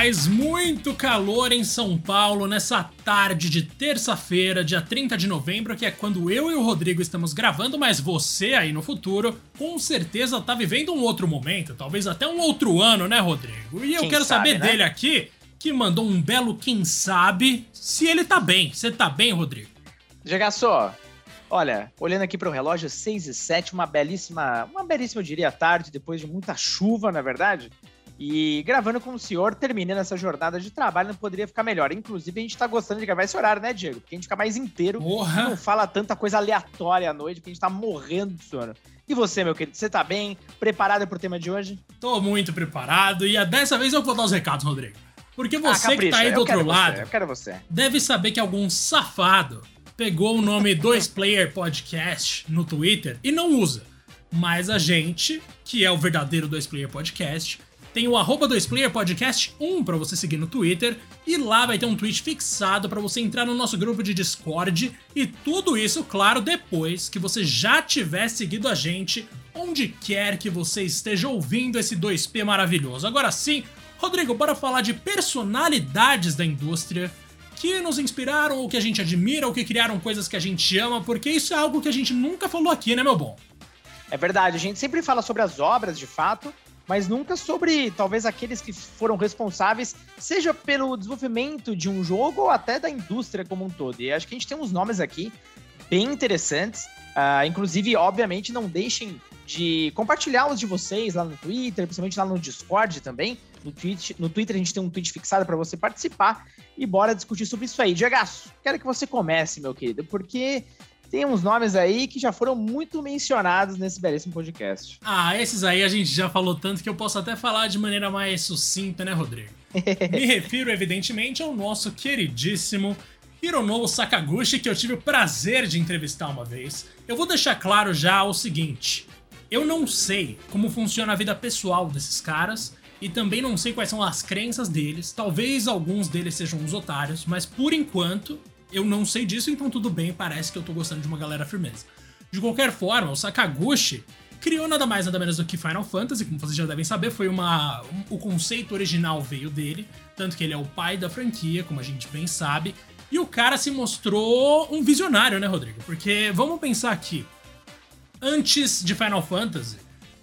Faz muito calor em São Paulo nessa tarde de terça-feira, dia 30 de novembro, que é quando eu e o Rodrigo estamos gravando, mas você aí no futuro com certeza tá vivendo um outro momento, talvez até um outro ano, né, Rodrigo? E eu Quem quero sabe, saber né? dele aqui, que mandou um belo quem sabe, se ele tá bem. Você tá bem, Rodrigo? Diga só, olha, olhando aqui para o relógio, 6 e 7, uma belíssima, uma belíssima, eu diria, tarde, depois de muita chuva, na é verdade. E gravando com o senhor, terminando essa jornada de trabalho, não poderia ficar melhor. Inclusive, a gente tá gostando de gravar esse horário, né, Diego? Porque a gente fica mais inteiro Porra! não fala tanta coisa aleatória à noite, porque a gente tá morrendo de sono. E você, meu querido, você tá bem? Preparado pro tema de hoje? Tô muito preparado e dessa vez eu vou dar os recados, Rodrigo. Porque você que capricha, tá aí do outro lado Você, eu quero você. deve saber que algum safado pegou o nome 2Player Podcast no Twitter e não usa. Mas a gente, que é o verdadeiro 2Player Podcast, tem o arroba 2Player Podcast 1 pra você seguir no Twitter e lá vai ter um tweet fixado pra você entrar no nosso grupo de Discord e tudo isso, claro, depois que você já tiver seguido a gente onde quer que você esteja ouvindo esse 2P maravilhoso. Agora sim, Rodrigo, bora falar de personalidades da indústria que nos inspiraram, ou que a gente admira, ou que criaram coisas que a gente ama, porque isso é algo que a gente nunca falou aqui, né, meu bom? É verdade, a gente sempre fala sobre as obras, de fato, mas nunca sobre talvez aqueles que foram responsáveis, seja pelo desenvolvimento de um jogo ou até da indústria como um todo. E acho que a gente tem uns nomes aqui bem interessantes. Ah, inclusive, obviamente, não deixem de compartilhar os de vocês lá no Twitter, principalmente lá no Discord também. No, tweet, no Twitter a gente tem um tweet fixado para você participar e bora discutir sobre isso aí. Diego, quero que você comece, meu querido, porque tem uns nomes aí que já foram muito mencionados nesse belíssimo podcast. Ah, esses aí a gente já falou tanto que eu posso até falar de maneira mais sucinta, né, Rodrigo? Me refiro, evidentemente, ao nosso queridíssimo Hironobu Sakaguchi, que eu tive o prazer de entrevistar uma vez. Eu vou deixar claro já o seguinte: eu não sei como funciona a vida pessoal desses caras. E também não sei quais são as crenças deles. Talvez alguns deles sejam uns otários, mas por enquanto eu não sei disso, então tudo bem, parece que eu tô gostando de uma galera firmeza. De qualquer forma, o Sakaguchi criou nada mais nada menos do que Final Fantasy, como vocês já devem saber, foi uma um- o conceito original veio dele, tanto que ele é o pai da franquia, como a gente bem sabe, e o cara se mostrou um visionário, né, Rodrigo? Porque vamos pensar aqui, antes de Final Fantasy,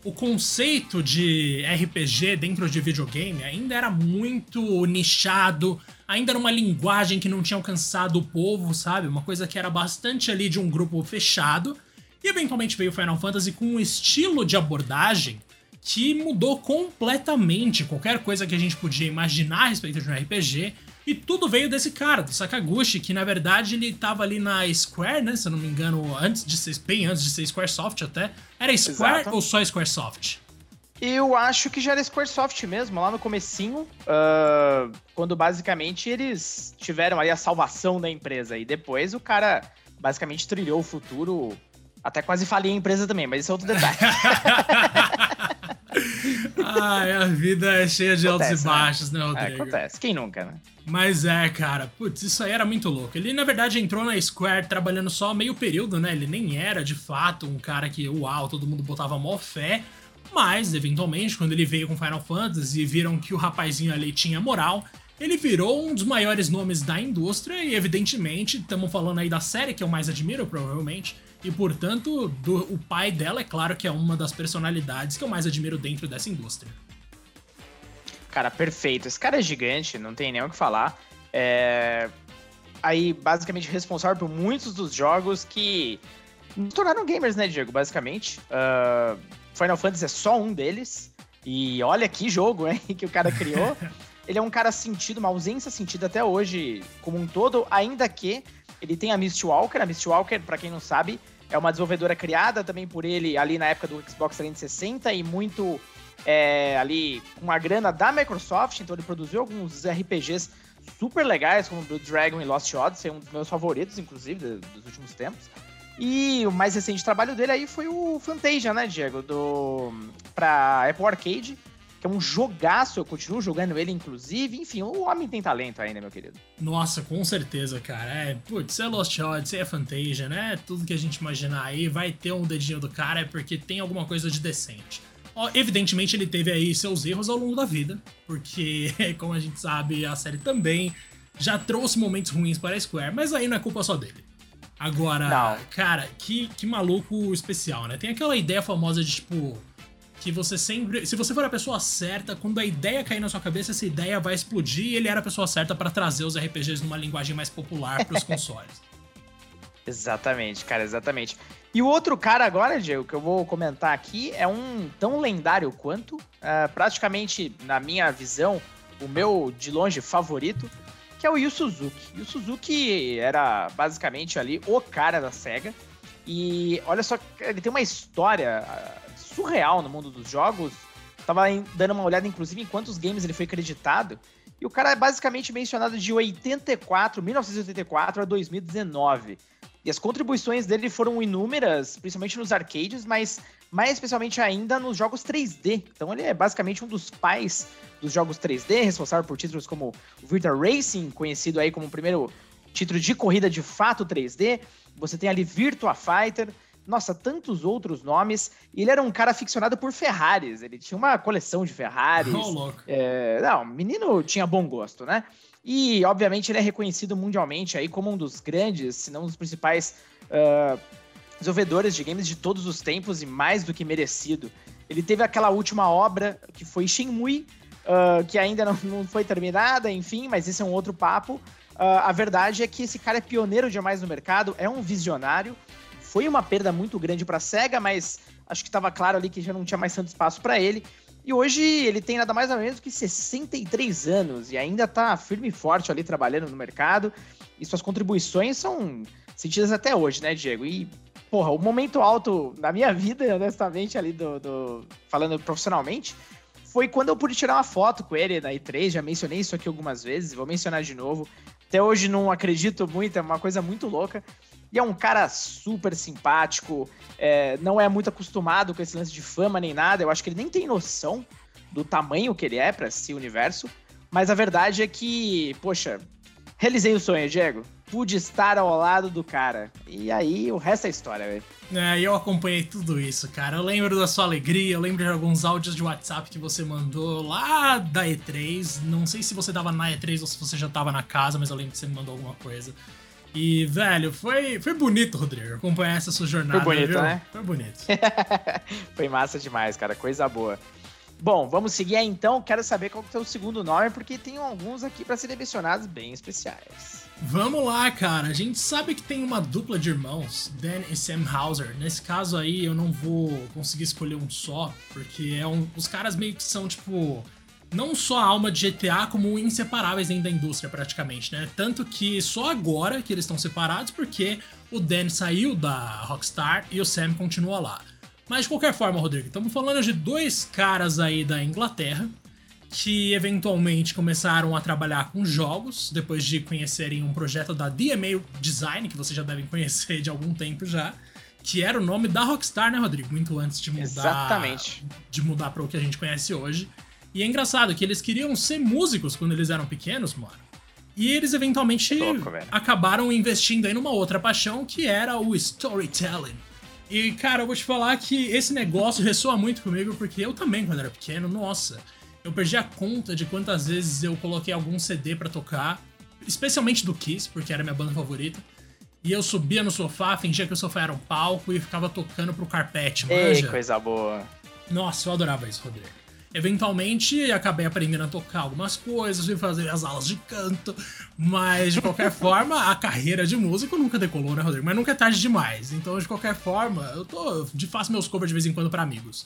o conceito de RPG dentro de videogame ainda era muito nichado, ainda era uma linguagem que não tinha alcançado o povo, sabe? Uma coisa que era bastante ali de um grupo fechado. E eventualmente veio Final Fantasy com um estilo de abordagem que mudou completamente qualquer coisa que a gente podia imaginar a respeito de um RPG. E tudo veio desse cara, do Sakaguchi, que na verdade ele tava ali na Square, né? Se eu não me engano, antes de ser, bem antes de ser Squaresoft até. Era Square Exato. ou só Squaresoft? Eu acho que já era Squaresoft mesmo, lá no comecinho, ah, quando basicamente eles tiveram aí a salvação da empresa. E depois o cara basicamente trilhou o futuro, até quase falei a empresa também, mas isso é outro detalhe. Ai, a vida é cheia de altos e Acontece, né? baixos, né, É, Rodrigo? acontece, quem nunca, né? Mas é, cara, putz, isso aí era muito louco. Ele, na verdade, entrou na Square trabalhando só meio período, né? Ele nem era, de fato, um cara que, uau, todo mundo botava mó fé. Mas, eventualmente, quando ele veio com Final Fantasy e viram que o rapazinho ali tinha moral, ele virou um dos maiores nomes da indústria e, evidentemente, estamos falando aí da série que eu mais admiro, provavelmente. E, portanto, do- o pai dela, é claro que é uma das personalidades que eu mais admiro dentro dessa indústria. Cara, perfeito. Esse cara é gigante, não tem nem o que falar. É... Aí, basicamente, responsável por muitos dos jogos que nos tornaram gamers, né, Diego? Basicamente. Ah, Final Fantasy é só um deles. E olha que jogo, hein, que o cara criou. ele é um cara sentido, uma ausência sentida até hoje como um todo, ainda que ele tem a Mistwalker. A Mistwalker, pra quem não sabe, é uma desenvolvedora criada também por ele ali na época do Xbox 360 e muito é, ali com a grana da Microsoft, então ele produziu alguns RPGs super legais, como Blue Dragon e Lost Odyssey, um dos meus favoritos, inclusive, dos últimos tempos. E o mais recente trabalho dele aí foi o Fantasia, né, Diego? Do, pra Apple Arcade, que é um jogaço, eu continuo jogando ele, inclusive. Enfim, o homem tem talento ainda, meu querido. Nossa, com certeza, cara. É, putz, é Lost Odyssey, é Fantasia, né? Tudo que a gente imaginar aí vai ter um dedinho do cara é porque tem alguma coisa de decente. Evidentemente, ele teve aí seus erros ao longo da vida, porque, como a gente sabe, a série também já trouxe momentos ruins para a Square, mas aí não é culpa só dele. Agora, não. cara, que, que maluco especial, né? Tem aquela ideia famosa de tipo. Que você sempre. Se você for a pessoa certa, quando a ideia cair na sua cabeça, essa ideia vai explodir e ele era a pessoa certa para trazer os RPGs numa linguagem mais popular para os consoles. Exatamente, cara, exatamente. E o outro cara agora, Diego, que eu vou comentar aqui, é um tão lendário quanto, uh, praticamente, na minha visão, o meu de longe favorito, que é o Yu Suzuki. O Suzuki era basicamente ali o cara da SEGA. E olha só, ele tem uma história surreal no mundo dos jogos. Tava dando uma olhada, inclusive, em quantos games ele foi acreditado. E o cara é basicamente mencionado de 84, 1984 a 2019. E as contribuições dele foram inúmeras, principalmente nos arcades, mas mais especialmente ainda nos jogos 3D. Então ele é basicamente um dos pais dos jogos 3D, responsável por títulos como o Virtua Racing, conhecido aí como o primeiro título de corrida de fato 3D. Você tem ali Virtua Fighter, nossa, tantos outros nomes. E ele era um cara aficionado por Ferraris. Ele tinha uma coleção de Ferraris. Oh, louco. É, não, menino tinha bom gosto, né? E, obviamente, ele é reconhecido mundialmente aí como um dos grandes, se não um dos principais uh, desenvolvedores de games de todos os tempos e mais do que merecido. Ele teve aquela última obra que foi Shenmue, uh, que ainda não, não, foi terminada, enfim, mas esse é um outro papo. Uh, a verdade é que esse cara é pioneiro demais no mercado, é um visionário. Foi uma perda muito grande para a SEGA, mas acho que estava claro ali que já não tinha mais tanto espaço para ele. E hoje ele tem nada mais ou menos que 63 anos e ainda está firme e forte ali trabalhando no mercado. E suas contribuições são sentidas até hoje, né, Diego? E, porra, o momento alto da minha vida, honestamente, ali do, do falando profissionalmente, foi quando eu pude tirar uma foto com ele na E3. Já mencionei isso aqui algumas vezes, vou mencionar de novo. Até hoje não acredito muito, é uma coisa muito louca. E é um cara super simpático, é, não é muito acostumado com esse lance de fama nem nada. Eu acho que ele nem tem noção do tamanho que ele é para esse universo. Mas a verdade é que, poxa, realizei o sonho, Diego. Pude estar ao lado do cara. E aí o resto é história, velho. É, eu acompanhei tudo isso, cara. Eu lembro da sua alegria, eu lembro de alguns áudios de WhatsApp que você mandou lá da E3. Não sei se você tava na E3 ou se você já tava na casa, mas eu lembro que você me mandou alguma coisa. E, velho, foi, foi bonito, Rodrigo, acompanhar essa sua jornada. Foi bonito, viu? né? Foi bonito. foi massa demais, cara. Coisa boa. Bom, vamos seguir aí então. Quero saber qual é o seu segundo nome, porque tem alguns aqui para serem mencionados bem especiais. Vamos lá, cara. A gente sabe que tem uma dupla de irmãos, Dan e Sam Hauser. Nesse caso aí, eu não vou conseguir escolher um só, porque é um, os caras meio que são, tipo, não só a alma de GTA, como inseparáveis dentro da indústria, praticamente, né? Tanto que só agora que eles estão separados, porque o Dan saiu da Rockstar e o Sam continua lá. Mas de qualquer forma, Rodrigo, estamos falando de dois caras aí da Inglaterra que eventualmente começaram a trabalhar com jogos depois de conhecerem um projeto da DMA Design, que vocês já devem conhecer de algum tempo já, que era o nome da Rockstar, né, Rodrigo? Muito antes de mudar, Exatamente. de mudar para o que a gente conhece hoje. E é engraçado que eles queriam ser músicos quando eles eram pequenos, mano. E eles eventualmente acabaram investindo aí numa outra paixão que era o storytelling. E, cara, eu vou te falar que esse negócio ressoa muito comigo, porque eu também, quando era pequeno, nossa, eu perdi a conta de quantas vezes eu coloquei algum CD para tocar, especialmente do Kiss, porque era minha banda favorita. E eu subia no sofá, fingia que o sofá era um palco e ficava tocando pro carpete, manja. Ei, coisa boa. Nossa, eu adorava isso, Rodrigo. Eventualmente acabei aprendendo a tocar algumas coisas, fui fazer as aulas de canto, mas de qualquer forma, a carreira de músico nunca decolou, né, Rodrigo? Mas nunca é tarde demais. Então, de qualquer forma, eu tô. De faço meus covers de vez em quando para amigos.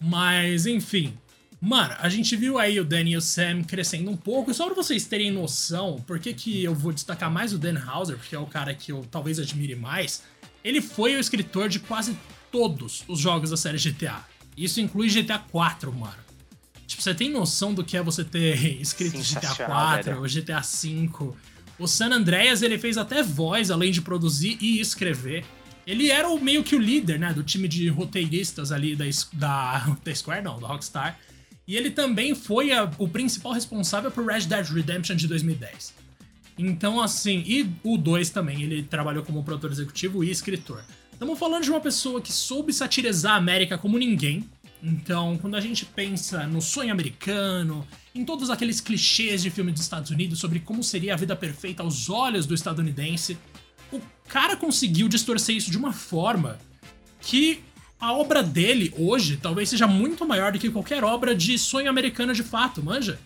Mas, enfim. Mano, a gente viu aí o Dan e o Sam crescendo um pouco, e só pra vocês terem noção, por que, que eu vou destacar mais o Dan Hauser, porque é o cara que eu talvez admire mais, ele foi o escritor de quase todos os jogos da série GTA. Isso inclui GTA 4, mano. Tipo, você tem noção do que é você ter escrito GTA 4 ou GTA 5? O San Andreas, ele fez até voz, além de produzir e escrever. Ele era o, meio que o líder, né, do time de roteiristas ali da, da, da Square, não, da Rockstar. E ele também foi a, o principal responsável por Red Dead Redemption de 2010. Então, assim, e o 2 também, ele trabalhou como produtor executivo e escritor. Estamos falando de uma pessoa que soube satirizar a América como ninguém, Então, quando a gente pensa no sonho americano, em todos aqueles clichês de filme dos Estados Unidos sobre como seria a vida perfeita aos olhos do estadunidense, o cara conseguiu distorcer isso de uma forma que a obra dele hoje talvez seja muito maior do que qualquer obra de sonho americano de fato, manja?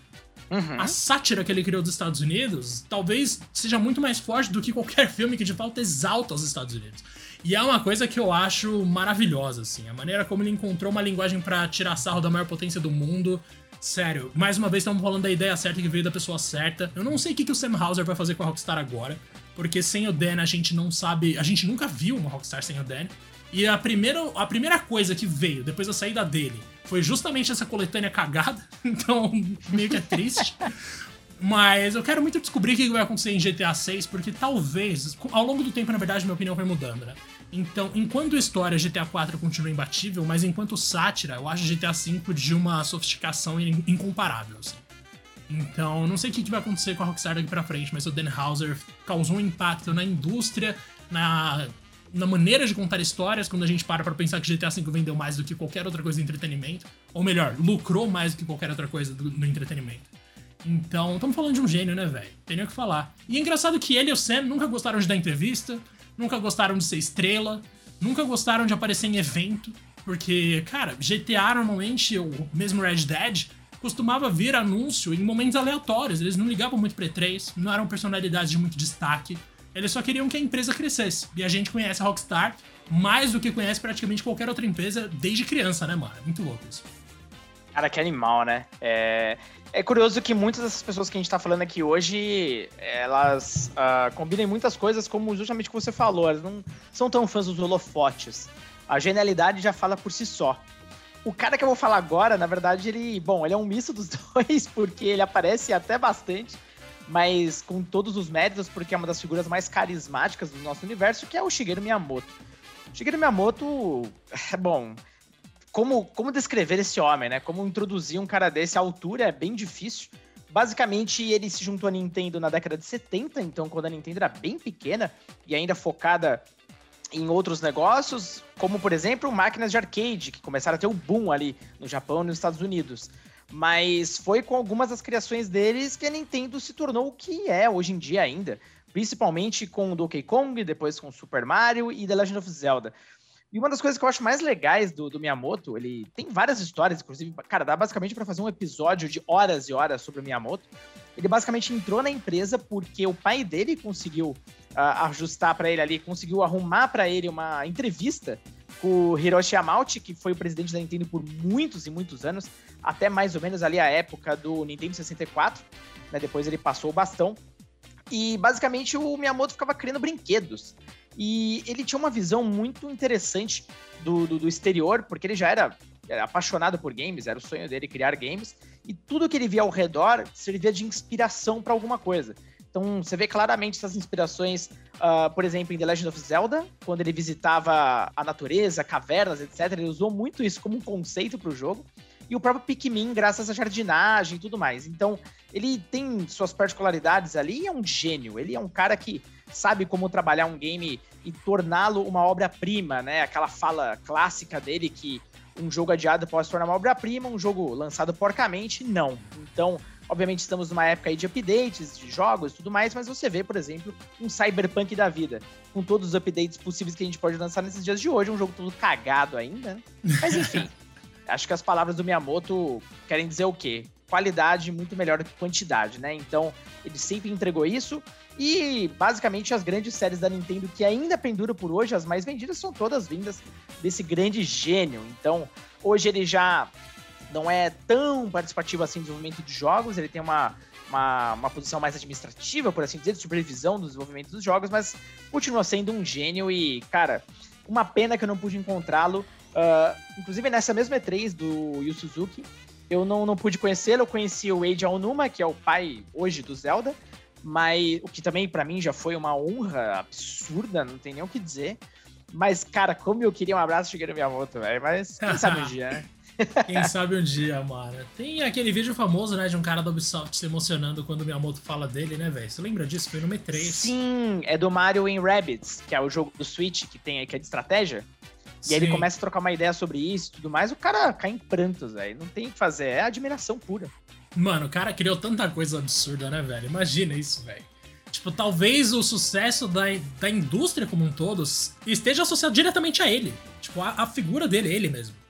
Uhum. A sátira que ele criou dos Estados Unidos talvez seja muito mais forte do que qualquer filme que de fato exalta os Estados Unidos. E é uma coisa que eu acho maravilhosa, assim. A maneira como ele encontrou uma linguagem para tirar sarro da maior potência do mundo. Sério, mais uma vez estamos falando da ideia certa que veio da pessoa certa. Eu não sei o que, que o Sam Hauser vai fazer com a Rockstar agora, porque sem o Dan a gente não sabe. A gente nunca viu uma Rockstar sem o Dan. E a primeira, a primeira coisa que veio depois da saída dele foi justamente essa coletânea cagada. Então, meio que é triste. Mas eu quero muito descobrir o que vai acontecer em GTA 6, porque talvez, ao longo do tempo, na verdade, minha opinião foi mudando, né? Então, enquanto história, GTA 4 continua imbatível, mas enquanto sátira, eu acho GTA 5 de uma sofisticação incomparável, assim. Então, não sei o que vai acontecer com a Rockstar daqui pra frente, mas o Dan Houser causou um impacto na indústria, na, na maneira de contar histórias, quando a gente para pra pensar que GTA V vendeu mais do que qualquer outra coisa de entretenimento. Ou melhor, lucrou mais do que qualquer outra coisa do, no entretenimento. Então, estamos falando de um gênio, né, velho? Tem nem o que falar. E é engraçado que ele e o Sam nunca gostaram de dar entrevista, nunca gostaram de ser estrela, nunca gostaram de aparecer em evento, porque, cara, GTA normalmente, ou mesmo Red Dead, costumava vir anúncio em momentos aleatórios. Eles não ligavam muito pra E3, não eram personalidades de muito destaque. Eles só queriam que a empresa crescesse. E a gente conhece a Rockstar mais do que conhece praticamente qualquer outra empresa desde criança, né, mano? É muito louco isso. Cara, que animal, né? É, é curioso que muitas dessas pessoas que a gente tá falando aqui hoje, elas uh, combinam muitas coisas, como justamente o que você falou, elas não são tão fãs dos holofotes. A genialidade já fala por si só. O cara que eu vou falar agora, na verdade, ele, bom, ele é um misto dos dois, porque ele aparece até bastante, mas com todos os méritos, porque é uma das figuras mais carismáticas do nosso universo, que é o Shigeru Miyamoto. Shigeru Miyamoto, é bom, como, como descrever esse homem, né? Como introduzir um cara desse à altura é bem difícil. Basicamente, ele se juntou à Nintendo na década de 70, então quando a Nintendo era bem pequena e ainda focada em outros negócios, como por exemplo máquinas de arcade, que começaram a ter o um boom ali no Japão e nos Estados Unidos. Mas foi com algumas das criações deles que a Nintendo se tornou o que é hoje em dia ainda. Principalmente com o Donkey Kong, depois com Super Mario e The Legend of Zelda. E uma das coisas que eu acho mais legais do, do Miyamoto, ele tem várias histórias, inclusive, cara, dá basicamente para fazer um episódio de horas e horas sobre o Miyamoto. Ele basicamente entrou na empresa porque o pai dele conseguiu uh, ajustar para ele ali, conseguiu arrumar para ele uma entrevista com o Hiroshi Yamauchi, que foi o presidente da Nintendo por muitos e muitos anos, até mais ou menos ali a época do Nintendo 64, né? Depois ele passou o bastão. E basicamente o Miyamoto ficava criando brinquedos. E ele tinha uma visão muito interessante do, do, do exterior, porque ele já era, era, apaixonado por games, era o sonho dele criar games, e tudo que ele via ao redor servia de inspiração para alguma coisa. Então você vê claramente essas inspirações, uh, por exemplo, em The Legend of Zelda, quando ele visitava a natureza, cavernas, etc. Ele usou muito isso como um conceito para o jogo. E o próprio Pikmin, graças à jardinagem e tudo mais. Então, ele tem suas particularidades ali e é um gênio. Ele é um cara que sabe como trabalhar um game e torná-lo uma obra-prima, né? Aquela fala clássica dele que um jogo adiado pode se tornar uma obra-prima, um jogo lançado porcamente, não. Então, obviamente, estamos numa época aí de updates, de jogos e tudo mais, mas você vê, por exemplo, um Cyberpunk da vida, com todos os updates possíveis que a gente pode lançar nesses dias de hoje, um jogo todo cagado ainda, né? Mas enfim, acho que as palavras do Miyamoto querem dizer o quê? Qualidade muito melhor do que quantidade, né? Então, ele sempre entregou isso. E basicamente as grandes séries da Nintendo que ainda penduram por hoje, as mais vendidas, são todas vindas desse grande gênio. Então, hoje ele já não é tão participativo assim no desenvolvimento de jogos, ele tem uma, uma, uma, posição mais administrativa, por assim dizer, de supervisão do desenvolvimento dos jogos, mas continua sendo um gênio e, cara, uma pena que eu não pude encontrá-lo. Uh, inclusive nessa mesma E3 do Yu Suzuki, eu não, não pude conhecê-lo, eu conheci o Eiji Aonuma, que é o pai hoje do Zelda, mas o que também para mim já foi uma honra absurda, não tem nem o que dizer. Mas, cara, como eu queria um abraço Shigeru Miyamoto, velho. Mas quem sabe um dia, né? Quem sabe um dia, mano. Tem aquele vídeo famoso, né, de um cara da Ubisoft se emocionando quando o Miyamoto fala dele, né, velho? Você lembra disso? Foi no M3. Sim, é do Mario em Rabbids, que é o jogo do Switch que tem que é de estratégia. E aí ele começa a trocar uma ideia sobre isso e tudo mais, o cara cai em prantos, velho. Não tem o que fazer, é admiração pura. Mano, o cara criou tanta coisa absurda, né, velho? Imagina isso, velho. Tipo, talvez o sucesso da, da indústria como um todo esteja associado diretamente a ele. Tipo, a, a figura dele, ele mesmo.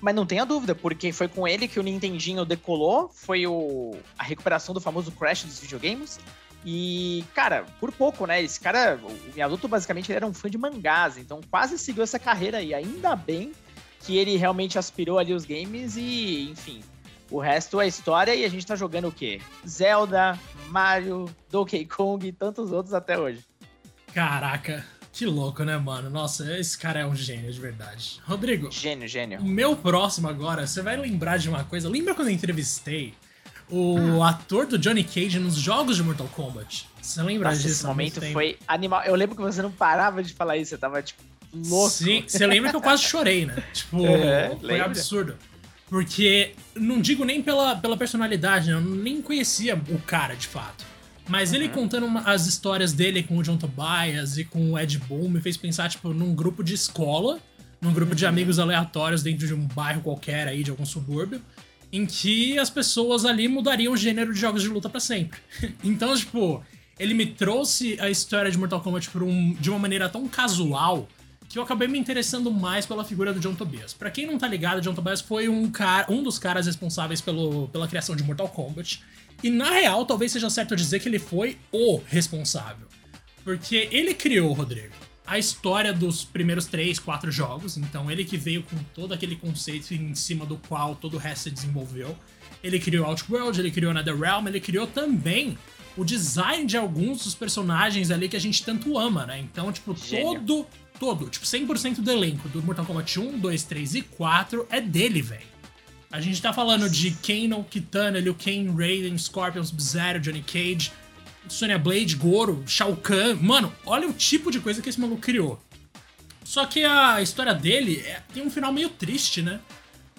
Mas não tenha dúvida, porque foi com ele que o Nintendinho decolou, foi o, a recuperação do famoso Crash dos videogames. E, cara, por pouco, né? Esse cara, o Miyamoto basicamente ele era um fã de mangás, então quase seguiu essa carreira aí. Ainda bem que ele realmente aspirou ali os games e, enfim, o resto é história e a gente tá jogando o quê? Zelda, Mario, Donkey Kong e tantos outros até hoje. Caraca, que louco, né, mano? Nossa, esse cara é um gênio de verdade. Rodrigo. Gênio, gênio. O meu próximo agora, você vai lembrar de uma coisa. Lembra quando eu entrevistei o ator do Johnny Cage nos jogos de Mortal Kombat. Você lembra Nossa, disso? Esse momento foi animal. Eu lembro que você não parava de falar isso, você tava, tipo, louco. Sim, você lembra que eu quase chorei, né? Tipo, é, foi lembra. absurdo. Porque, não digo nem pela, pela personalidade, né? eu nem conhecia o cara, de fato. Mas uhum. ele contando uma, as histórias dele com o John Tobias e com o Ed Boon me fez pensar, tipo, num grupo de escola, num grupo uhum. de amigos aleatórios dentro de um bairro qualquer aí, de algum subúrbio em que as pessoas ali mudariam o gênero de jogos de luta para sempre. então, tipo, ele me trouxe a história de Mortal Kombat um, de uma maneira tão casual que eu acabei me interessando mais pela figura do John Tobias. Para quem não tá ligado, John Tobias foi um, cara, um dos caras responsáveis pelo, pela criação de Mortal Kombat. E na real, talvez seja certo dizer que ele foi o responsável. Porque ele criou, Rodrigo, a história dos primeiros três, quatro jogos. Então, ele que veio com todo aquele conceito em cima do qual todo o resto se desenvolveu. Ele criou Outworld, ele criou NetherRealm, ele criou também o design de alguns dos personagens ali que a gente tanto ama, né? Então, tipo, Gênio. todo, todo, tipo, 100% do elenco do Mortal Kombat 1, 2, 3 e 4 é dele, velho. A gente tá falando de Kano, Kitana, Liu Kang, Raiden, Scorpion, Sub-Zero, Johnny Cage, Sonya Blade, Goro, Shao Kahn. Mano, olha o tipo de coisa que esse maluco criou. Só que a história dele é, tem um final meio triste, né?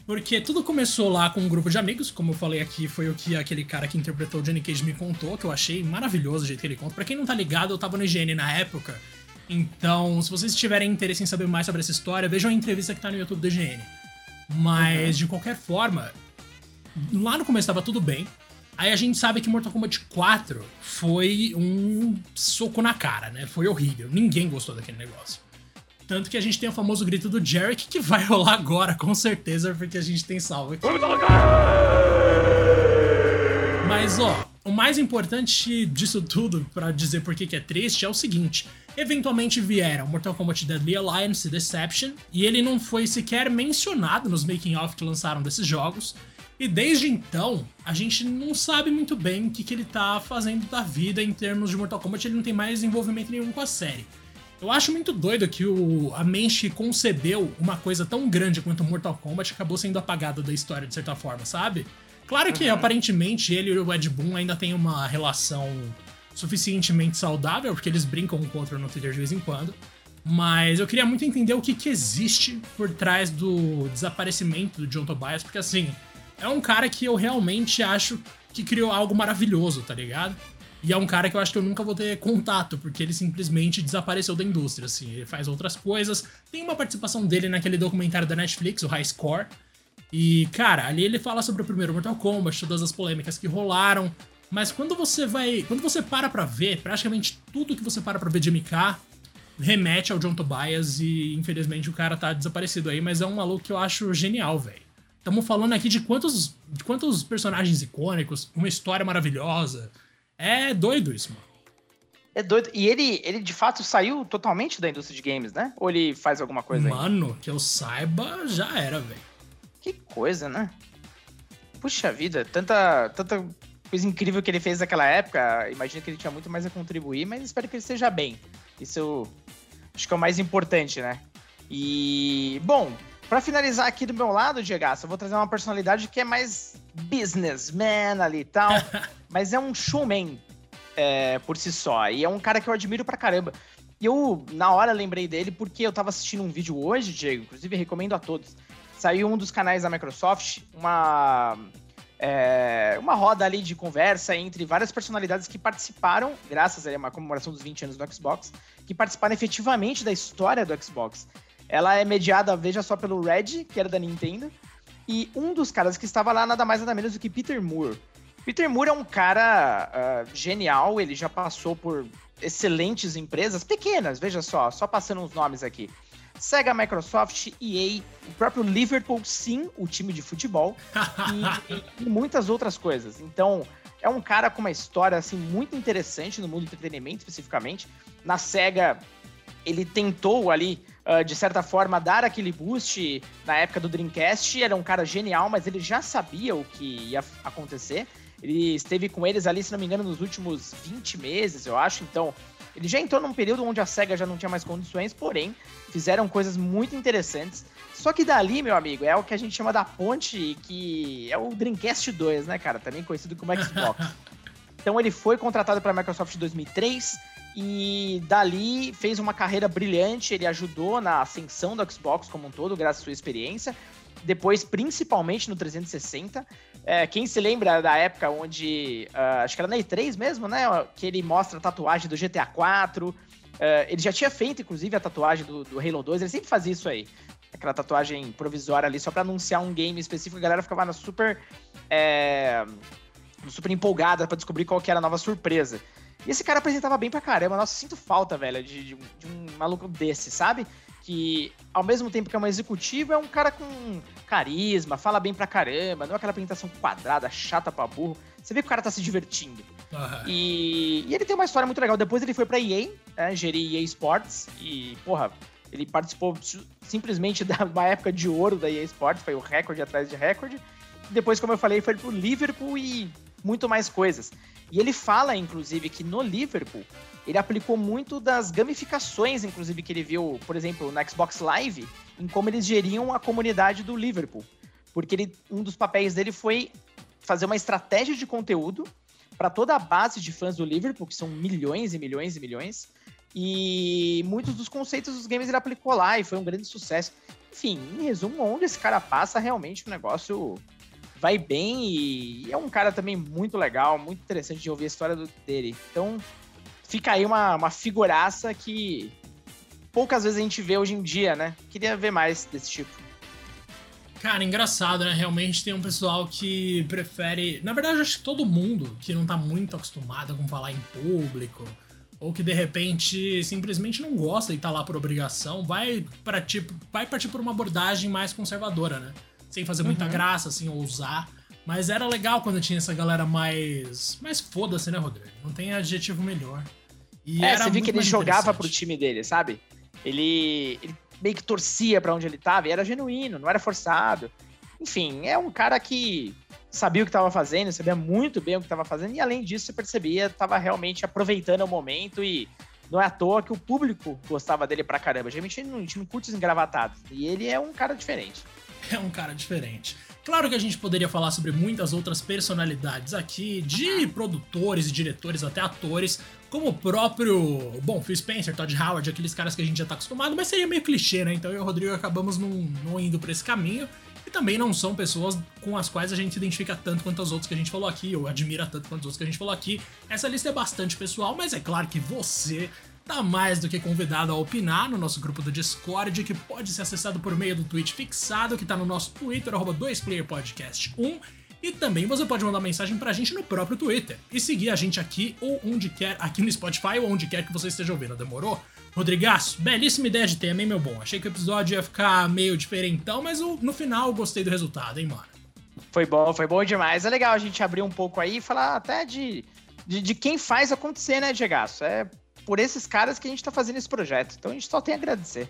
Porque tudo começou lá com um grupo de amigos, como eu falei aqui, foi o que aquele cara que interpretou o Johnny Cage me contou, que eu achei maravilhoso o jeito que ele conta. Pra quem não tá ligado, eu tava no IGN na época, então se vocês tiverem interesse em saber mais sobre essa história, vejam a entrevista que tá no YouTube do IGN. Mas, uhum. de qualquer forma, lá no começo tava tudo bem, Aí a gente sabe que Mortal Kombat 4 foi um soco na cara, né? Foi horrível. Ninguém gostou daquele negócio. Tanto que a gente tem o famoso grito do Jarek que vai rolar agora, com certeza, porque a gente tem salvo aqui. Mas ó, o mais importante disso tudo, para dizer por que é triste, é o seguinte: eventualmente vieram Mortal Kombat Deadly Alliance e Deception, e ele não foi sequer mencionado nos making-of que lançaram desses jogos. E desde então, a gente não sabe muito bem o que, que ele tá fazendo da vida em termos de Mortal Kombat, ele não tem mais envolvimento nenhum com a série. Eu acho muito doido que o, a mente concebeu uma coisa tão grande quanto Mortal Kombat acabou sendo apagada da história de certa forma, sabe? Claro que uhum. aparentemente ele e o Ed Boon ainda têm uma relação suficientemente saudável, porque eles brincam com o outro no Twitter de vez em quando. Mas eu queria muito entender o que, que existe por trás do desaparecimento do John Tobias, porque assim, é um cara que eu realmente acho que criou algo maravilhoso, tá ligado? E é um cara que eu acho que eu nunca vou ter contato, porque ele simplesmente desapareceu da indústria, assim. Ele faz outras coisas. Tem uma participação dele naquele documentário da Netflix, o High Score. E, cara, ali ele fala sobre o primeiro Mortal Kombat, todas as polêmicas que rolaram. Mas quando você vai. Quando você para pra ver, praticamente tudo que você para pra ver de MK remete ao John Tobias e infelizmente o cara tá desaparecido aí, mas é um maluco que eu acho genial, velho. Estamos falando aqui de quantos, de quantos personagens icônicos, uma história maravilhosa. É doido isso, mano. É doido. E ele, ele de fato saiu totalmente da indústria de games, né? Ou ele faz alguma coisa Mano, aí? que eu saiba, já era, velho. Que coisa, né? Puxa vida, tanta, tanta coisa incrível que ele fez naquela época. Imagino que ele tinha muito mais a contribuir, mas espero que ele esteja bem. Isso acho que é o mais importante, né? E, bom, para finalizar aqui do meu lado, Diego, eu vou trazer uma personalidade que é mais businessman ali e tal, mas é um showman é, por si só. E é um cara que eu admiro pra caramba. E eu, na hora, lembrei dele porque eu tava assistindo um vídeo hoje, Diego, inclusive recomendo a todos. Saiu um dos canais da Microsoft, uma, é, uma roda ali de conversa entre várias personalidades que participaram, graças a uma comemoração dos 20 anos do Xbox, que participaram efetivamente da história do Xbox. Ela é mediada, veja só, pelo Red, que era da Nintendo. E um dos caras que estava lá, nada mais nada menos do que Peter Moore. Peter Moore é um cara uh, genial, ele já passou por excelentes empresas, pequenas, veja só, só passando uns nomes aqui. Sega, Microsoft, EA, o próprio Liverpool, sim, o time de futebol, e, e, muitas outras coisas. Então, é um cara com uma história assim muito interessante no mundo do entretenimento, especificamente. Na Sega, ele tentou ali, uh, de certa forma, dar aquele boost na época do Dreamcast. Era um cara genial, mas ele já sabia o que ia acontecer. Ele esteve com eles ali, se não me engano, nos últimos 20 meses, eu acho. Então, ele já entrou num período onde a SEGA já não tinha mais condições, porém, fizeram coisas muito interessantes. Só que dali, meu amigo, é o que a gente chama da ponte, que é o Dreamcast 2, né, cara? Também conhecido como Xbox. então ele foi contratado para a Microsoft em 2003 e dali fez uma carreira brilhante. Ele ajudou na ascensão do Xbox como um todo, graças à sua experiência. Depois, principalmente no 360. É, quem se lembra da época onde. Uh, acho que era na E3 mesmo, né? Que ele mostra a tatuagem do GTA 4. Uh, ele já tinha feito, inclusive, a tatuagem do, do, Halo 2. Ele sempre fazia isso aí. Aquela tatuagem provisória ali, só para anunciar um game específico. A galera ficava super. É, super empolgada para descobrir qual que era a nova surpresa. E esse cara apresentava bem pra caramba. Nossa, sinto falta, velho, de, de, de um maluco desse, sabe? que, ao mesmo tempo que é um executivo, é um cara com carisma, fala bem pra caramba, não é aquela apresentação quadrada, chata pra burro. Você vê que o cara tá se divertindo. Uhum. E, e, ele tem uma história muito legal. Depois ele foi pra EA, né, gerir EA Sports, e, porra, ele participou simplesmente da uma época de ouro da EA Sports, foi o recorde atrás de recorde. Depois, como eu falei, foi pro Liverpool e muito mais coisas. E ele fala, inclusive, que no Liverpool ele aplicou muito das gamificações, inclusive, que ele viu, por exemplo, no Xbox Live, em como eles geriam a comunidade do Liverpool. Porque ele, um dos papéis dele foi fazer uma estratégia de conteúdo para toda a base de fãs do Liverpool, que são milhões e milhões e milhões. E muitos dos conceitos dos games ele aplicou lá e foi um grande sucesso. Enfim, em resumo, onde esse cara passa, realmente o negócio vai bem e é um cara também muito legal, muito interessante de ouvir a história dele. Então, fica aí uma, uma figuraça que poucas vezes a gente vê hoje em dia, né? Queria ver mais desse tipo. Cara, engraçado, né? Realmente tem um pessoal que prefere. Na verdade, acho que todo mundo que não tá muito acostumado com falar em público, ou que de repente simplesmente não gosta e tá lá por obrigação, vai para tipo, vai partir por uma abordagem mais conservadora, né? Sem fazer muita uhum. graça, assim, ousar. Mas era legal quando tinha essa galera mais. mais foda-se, né, Rodrigo? Não tem adjetivo melhor. E é, você viu que ele jogava pro time dele, sabe? Ele, ele meio que torcia para onde ele tava e era genuíno, não era forçado. Enfim, é um cara que sabia o que estava fazendo, sabia muito bem o que estava fazendo e além disso você percebia, estava realmente aproveitando o momento e não é à toa que o público gostava dele pra caramba. Geralmente a gente não, não curte os engravatados e ele é um cara diferente. É um cara diferente. Claro que a gente poderia falar sobre muitas outras personalidades aqui, de produtores e diretores até atores, como o próprio, bom, Phil Spencer, Todd Howard, aqueles caras que a gente já tá acostumado, mas seria meio clichê, né? Então eu e o Rodrigo acabamos não, não indo por esse caminho. E também não são pessoas com as quais a gente se identifica tanto quanto as outras que a gente falou aqui, ou admira tanto quanto as outras que a gente falou aqui. Essa lista é bastante pessoal, mas é claro que você tá mais do que convidado a opinar no nosso grupo do Discord, que pode ser acessado por meio do tweet fixado, que tá no nosso Twitter, arroba 2playerpodcast1. E também você pode mandar mensagem pra gente no próprio Twitter. E seguir a gente aqui ou onde quer, aqui no Spotify ou onde quer que você esteja ouvindo. Demorou? Rodrigaço, belíssima ideia de tema, hein, meu bom? Achei que o episódio ia ficar meio diferentão, mas no final gostei do resultado, hein, mano? Foi bom, foi bom demais. É legal a gente abrir um pouco aí e falar até de, de, de quem faz acontecer, né, Diego? É por esses caras que a gente tá fazendo esse projeto. Então a gente só tem a agradecer.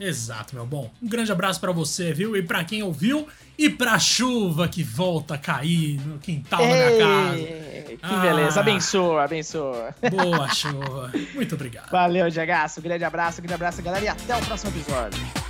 Exato, meu bom. Um grande abraço para você, viu? E para quem ouviu e pra chuva que volta a cair no quintal Ei, da minha casa. Que ah, beleza, abençoa, abençoa. Boa chuva. Muito obrigado. Valeu, Diagaço. Um grande abraço, um grande abraço, galera, e até o próximo episódio.